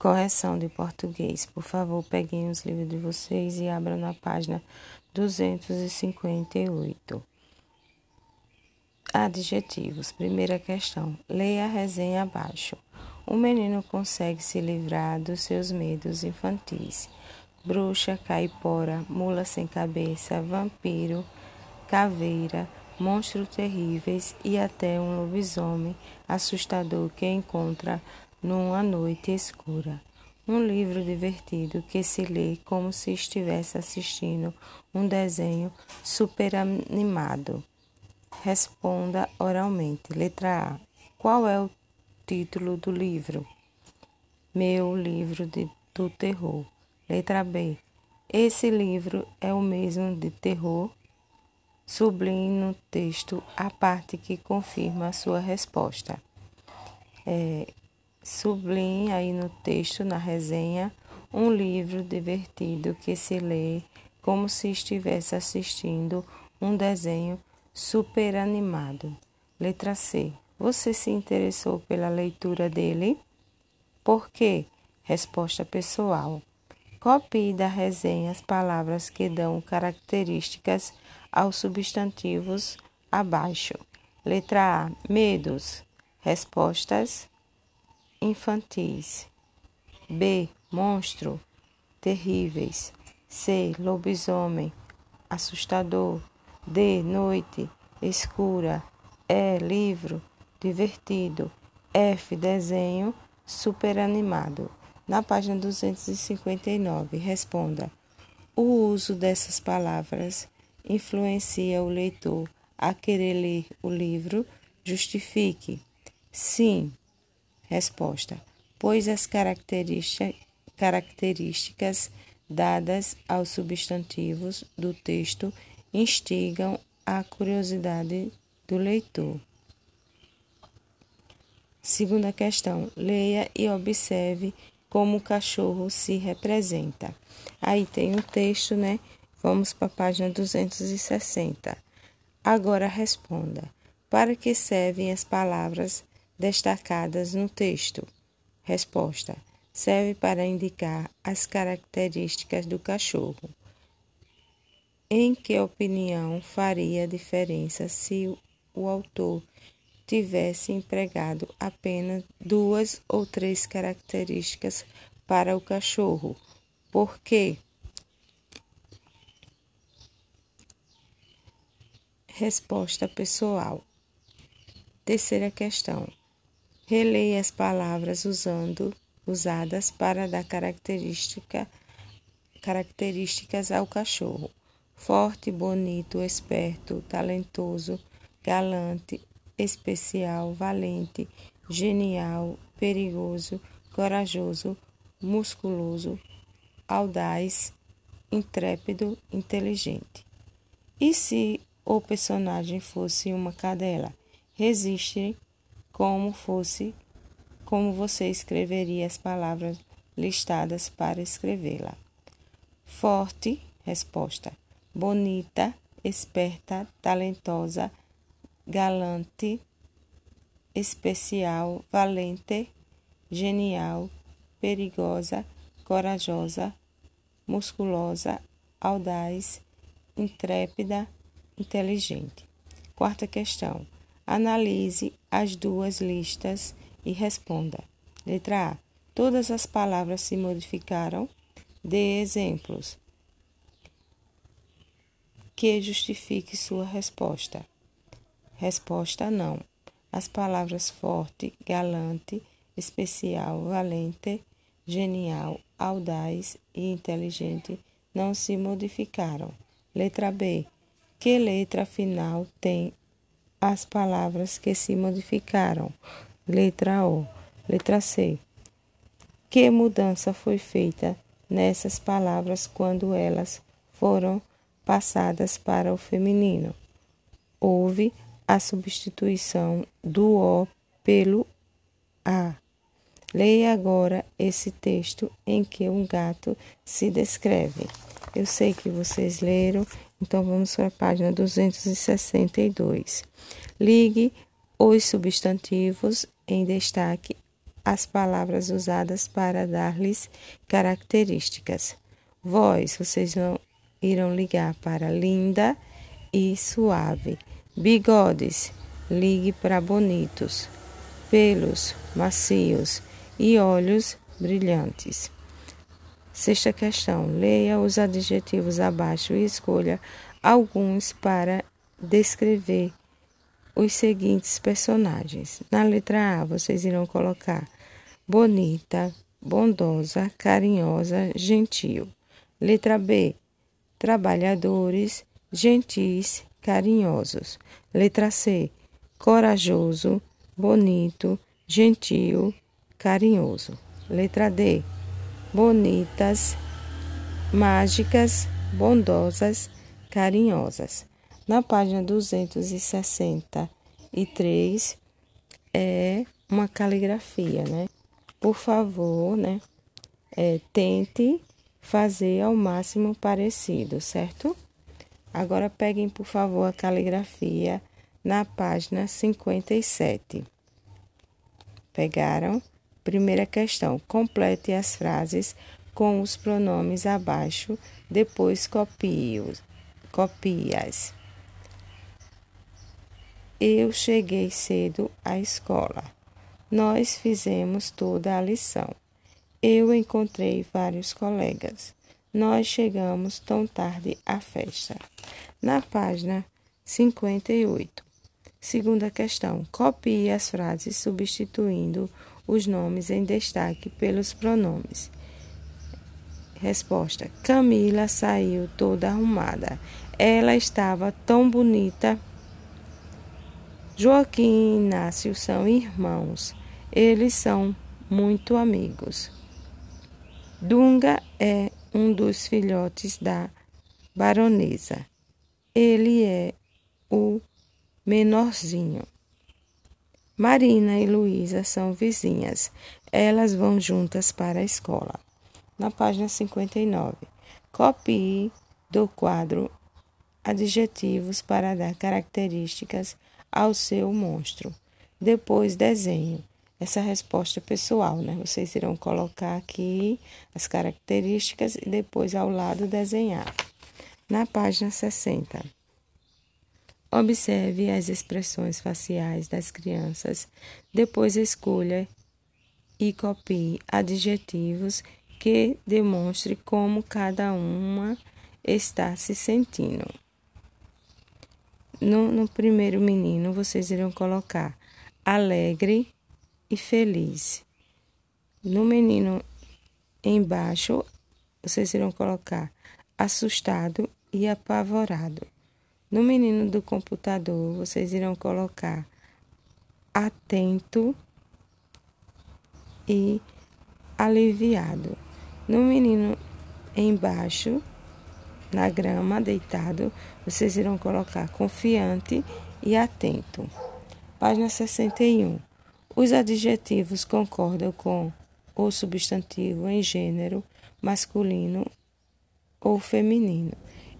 Correção de português. Por favor, peguem os livros de vocês e abram na página 258. Adjetivos. Primeira questão. Leia a resenha abaixo. O menino consegue se livrar dos seus medos infantis. Bruxa, caipora, mula sem cabeça, vampiro, caveira, monstros terríveis e até um lobisomem assustador que encontra numa noite escura. Um livro divertido que se lê como se estivesse assistindo um desenho superanimado. Responda oralmente. Letra A. Qual é o título do livro? Meu livro de, do terror. Letra B. Esse livro é o mesmo de terror? Sublinhe no texto a parte que confirma a sua resposta. É, Sublinhe aí no texto, na resenha, um livro divertido que se lê como se estivesse assistindo um desenho super animado. Letra C. Você se interessou pela leitura dele? Por quê? Resposta pessoal. Copie da resenha as palavras que dão características aos substantivos abaixo. Letra A. Medos. Respostas infantis. B. Monstro, terríveis. C. Lobisomem, assustador. D. Noite, escura. E. Livro, divertido. F. Desenho, superanimado. Na página 259, responda: O uso dessas palavras influencia o leitor a querer ler o livro? Justifique. Sim, Resposta: Pois as características dadas aos substantivos do texto instigam a curiosidade do leitor. Segunda questão: leia e observe como o cachorro se representa. Aí tem um texto, né? Vamos para a página 260. Agora responda: para que servem as palavras destacadas no texto. Resposta: serve para indicar as características do cachorro. Em que opinião faria diferença se o autor tivesse empregado apenas duas ou três características para o cachorro? Por quê? Resposta pessoal. Terceira questão. Releia as palavras usando usadas para dar característica, características ao cachorro. Forte, bonito, esperto, talentoso, galante, especial, valente, genial, perigoso, corajoso, musculoso, audaz, intrépido, inteligente. E se o personagem fosse uma cadela? Resiste como fosse como você escreveria as palavras listadas para escrevê-la. Forte, resposta. Bonita, esperta, talentosa, galante, especial, valente, genial, perigosa, corajosa, musculosa, audaz, intrépida, inteligente. Quarta questão. Analise as duas listas e responda. Letra A. Todas as palavras se modificaram. Dê exemplos que justifique sua resposta. Resposta não. As palavras forte, galante, especial, valente, genial, audaz e inteligente não se modificaram. Letra B. Que letra final tem as palavras que se modificaram. Letra O. Letra C. Que mudança foi feita nessas palavras quando elas foram passadas para o feminino? Houve a substituição do O pelo A. Leia agora esse texto em que um gato se descreve. Eu sei que vocês leram, então vamos para a página 262. Ligue os substantivos em destaque as palavras usadas para dar-lhes características. Voz, vocês vão, irão ligar para linda e suave. Bigodes, ligue para bonitos. Pelos, macios. E olhos, brilhantes. Sexta questão. Leia os adjetivos abaixo e escolha alguns para descrever os seguintes personagens. Na letra A, vocês irão colocar bonita, bondosa, carinhosa, gentil. Letra B, trabalhadores, gentis, carinhosos. Letra C, corajoso, bonito, gentil, carinhoso. Letra D, bonitas, mágicas, bondosas, carinhosas. Na página 263 é uma caligrafia, né? Por favor, né? É, tente fazer ao máximo parecido, certo? Agora peguem, por favor, a caligrafia na página 57. Pegaram? Primeira questão: complete as frases com os pronomes abaixo, depois. Copie-as. Eu cheguei cedo à escola. Nós fizemos toda a lição. Eu encontrei vários colegas. Nós chegamos tão tarde à festa. Na página 58. Segunda questão. Copie as frases substituindo os nomes em destaque pelos pronomes. Resposta: Camila saiu toda arrumada. Ela estava tão bonita. Joaquim e Inácio são irmãos. Eles são muito amigos. Dunga é um dos filhotes da baronesa. Ele é o menorzinho. Marina e Luísa são vizinhas. Elas vão juntas para a escola. Na página 59, copie do quadro adjetivos para dar características ao seu monstro. Depois desenho. Essa resposta é pessoal, né? Vocês irão colocar aqui as características e depois ao lado desenhar. Na página 60. Observe as expressões faciais das crianças, depois escolha e copie adjetivos que demonstre como cada uma está se sentindo. No, no primeiro menino, vocês irão colocar alegre e feliz. No menino embaixo, vocês irão colocar assustado e apavorado. No menino do computador, vocês irão colocar atento e aliviado. No menino embaixo, na grama, deitado, vocês irão colocar confiante e atento. Página 61. Os adjetivos concordam com o substantivo em gênero masculino ou feminino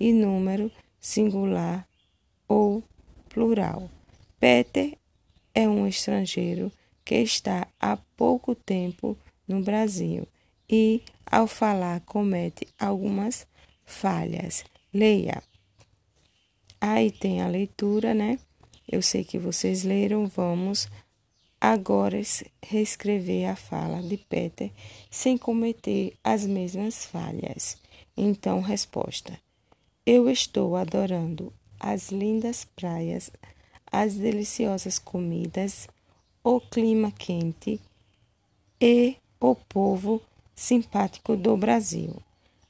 e número singular ou plural. Peter é um estrangeiro que está há pouco tempo no Brasil e, ao falar, comete algumas falhas. Leia. Aí tem a leitura, né? Eu sei que vocês leram. Vamos agora reescrever a fala de Peter sem cometer as mesmas falhas. Então, resposta: Eu estou adorando as lindas praias, as deliciosas comidas, o clima quente e o povo simpático do Brasil.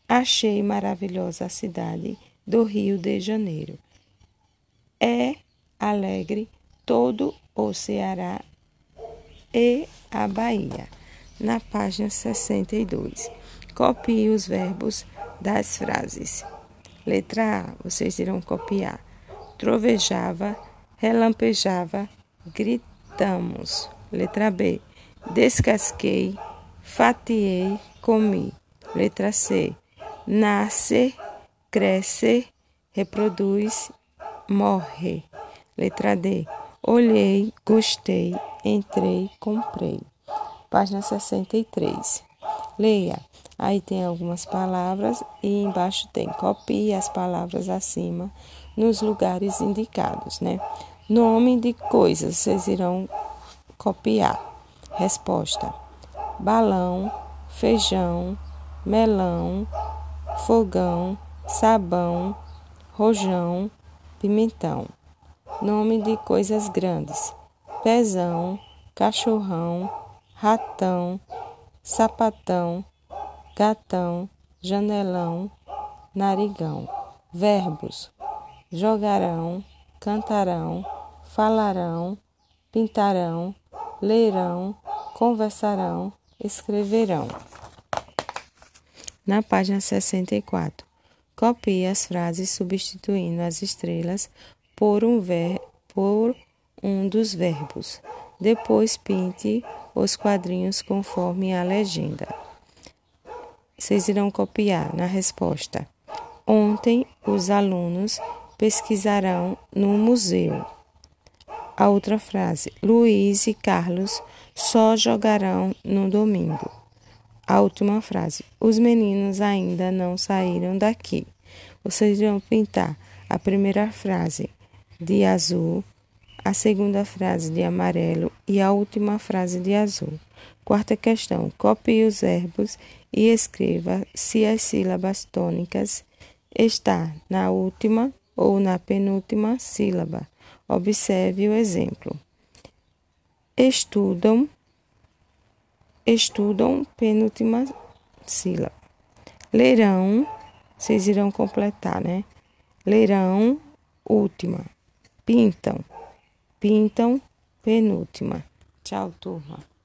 Achei maravilhosa a cidade do Rio de Janeiro. É alegre todo o Ceará e a Bahia. Na página 62. Copie os verbos das frases. Letra A, vocês irão copiar. Trovejava, relampejava, gritamos. Letra B, descasquei, fatiei, comi. Letra C, nasce, cresce, reproduz, morre. Letra D. Olhei, gostei, entrei, comprei. página 63. Leia. Aí tem algumas palavras e embaixo tem copie as palavras acima nos lugares indicados, né? Nome de coisas, vocês irão copiar. Resposta: balão, feijão, melão, fogão, sabão, rojão, pimentão. Nome de coisas grandes: pezão, cachorrão, ratão, sapatão, gatão, janelão, narigão. Verbos: jogarão, cantarão, falarão, pintarão, lerão, conversarão, escreverão. Na página 64, copie as frases substituindo as estrelas por um, ver, por um dos verbos. Depois pinte os quadrinhos conforme a legenda. Vocês irão copiar na resposta. Ontem os alunos pesquisarão no museu. A outra frase: Luiz e Carlos só jogarão no domingo. A última frase: Os meninos ainda não saíram daqui. Vocês vão pintar a primeira frase de azul, a segunda frase de amarelo e a última frase de azul. Quarta questão: copie os verbos e escreva se as sílabas tônicas está na última ou na penúltima sílaba. Observe o exemplo. Estudam, estudam, penúltima sílaba. Lerão, vocês irão completar, né? Lerão, última. Pintam, pintam, penúltima. Tchau, turma.